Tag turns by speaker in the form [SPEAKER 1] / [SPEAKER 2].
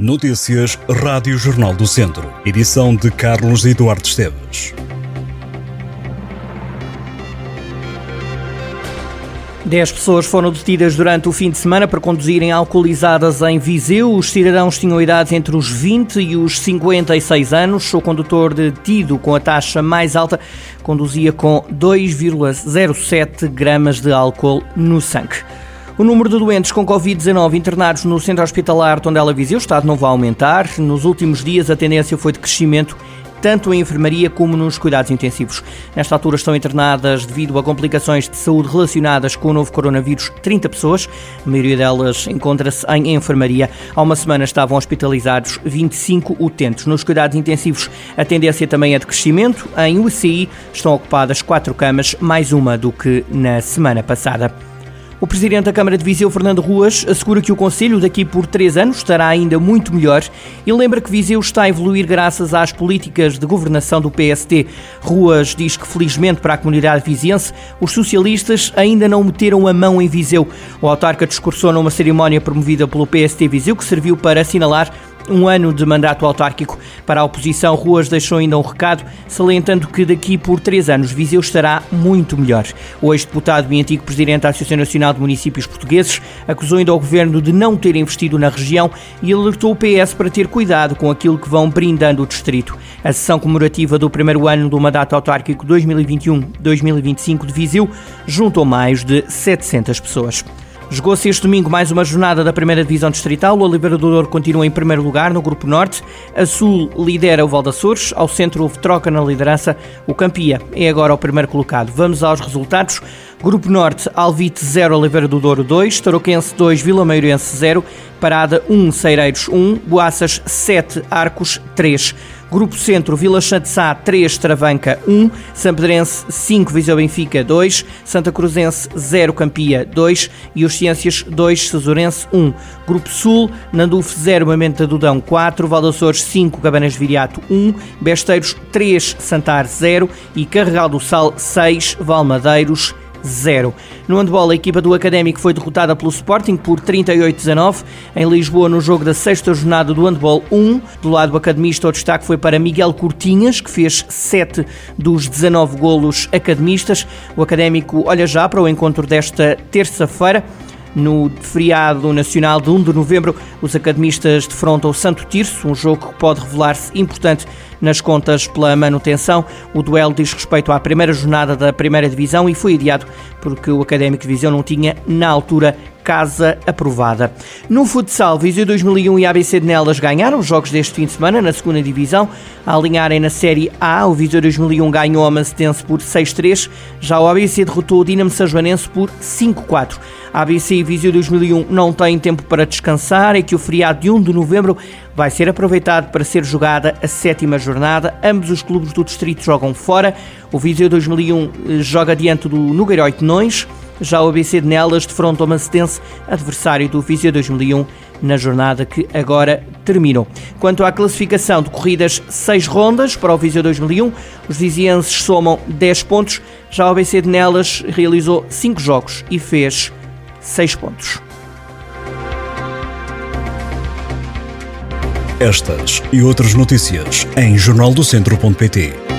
[SPEAKER 1] Notícias Rádio Jornal do Centro. Edição de Carlos Eduardo Esteves.
[SPEAKER 2] Dez pessoas foram detidas durante o fim de semana por conduzirem alcoolizadas em Viseu. Os cidadãos tinham idades entre os 20 e os 56 anos. O condutor detido com a taxa mais alta conduzia com 2,07 gramas de álcool no sangue. O número de doentes com Covid-19 internados no centro hospitalar Tondela Viseu está de novo a aumentar. Nos últimos dias a tendência foi de crescimento tanto em enfermaria como nos cuidados intensivos. Nesta altura estão internadas, devido a complicações de saúde relacionadas com o novo coronavírus, 30 pessoas. A maioria delas encontra-se em enfermaria. Há uma semana estavam hospitalizados 25 utentes. Nos cuidados intensivos, a tendência também é de crescimento. Em UCI estão ocupadas quatro camas, mais uma do que na semana passada. O Presidente da Câmara de Viseu, Fernando Ruas, assegura que o Conselho daqui por três anos estará ainda muito melhor e lembra que Viseu está a evoluir graças às políticas de governação do PST. Ruas diz que, felizmente para a comunidade viziense, os socialistas ainda não meteram a mão em Viseu. O autarca discursou numa cerimónia promovida pelo PST Viseu que serviu para assinalar um ano de mandato autárquico. Para a oposição, Ruas deixou ainda um recado, salientando que daqui por três anos Viseu estará muito melhor. O ex-deputado e antigo presidente da Associação Nacional de Municípios Portugueses acusou ainda o governo de não ter investido na região e alertou o PS para ter cuidado com aquilo que vão brindando o distrito. A sessão comemorativa do primeiro ano do mandato autárquico 2021-2025 de Viseu juntou mais de 700 pessoas. Jogou-se este domingo mais uma jornada da primeira divisão distrital. O Douro continua em primeiro lugar no Grupo Norte. A Sul lidera o Val Açores. Ao centro houve troca na liderança. O Campia é agora o primeiro colocado. Vamos aos resultados. Grupo Norte, Alvite 0, Oliveira do Douro 2, Tarouquense 2, Vila Meirense 0, Parada 1, Ceireiros 1, Boaças 7, Arcos 3. Grupo Centro, Vila Sá 3, Travanca 1, Sampedrense 5, Viseu Benfica 2, Santa Cruzense 0, Campia 2 e os Ciências 2, Cesurense 1. Grupo Sul, Nanduf 0, Mamenta Dudão 4, Valdaçores 5, Cabanas Viriato 1, Besteiros 3, Santar 0 e Carregal do Sal 6, Valmadeiros 0. No handball, a equipa do Académico foi derrotada pelo Sporting por 38-19. Em Lisboa, no jogo da sexta jornada do handball 1, do lado academista, o destaque foi para Miguel Cortinhas, que fez 7 dos 19 golos academistas. O Académico olha já para o encontro desta terça-feira. No feriado nacional de 1 de novembro, os academistas defrontam o Santo Tirso, um jogo que pode revelar-se importante nas contas pela manutenção. O duelo diz respeito à primeira jornada da primeira divisão e foi adiado porque o Académico de Viseu não tinha, na altura, casa aprovada. No futsal, Viseu 2001 e ABC de Nelas ganharam os jogos deste fim de semana na segunda divisão. A alinharem na Série A, o Viseu 2001 ganhou a Mancetense por 6-3, já o ABC derrotou o Dinamo Sajoanense por 5-4. A ABC e Viseu 2001 não têm tempo para descansar, é que o feriado de 1 de novembro vai ser aproveitado para ser jogada a sétima jornada. Ambos os clubes do distrito jogam fora. O Viseu 2001 eh, joga diante do Nogueira 8 Nões. Já o ABC de Nelas defronta o adversário do Viseu 2001, na jornada que agora terminou. Quanto à classificação, decorridas seis rondas para o Viseu 2001, os vizienses somam 10 pontos, já o ABC de Nelas realizou 5 jogos e fez 6 pontos.
[SPEAKER 1] Estas e outras notícias em jornaldocentro.pt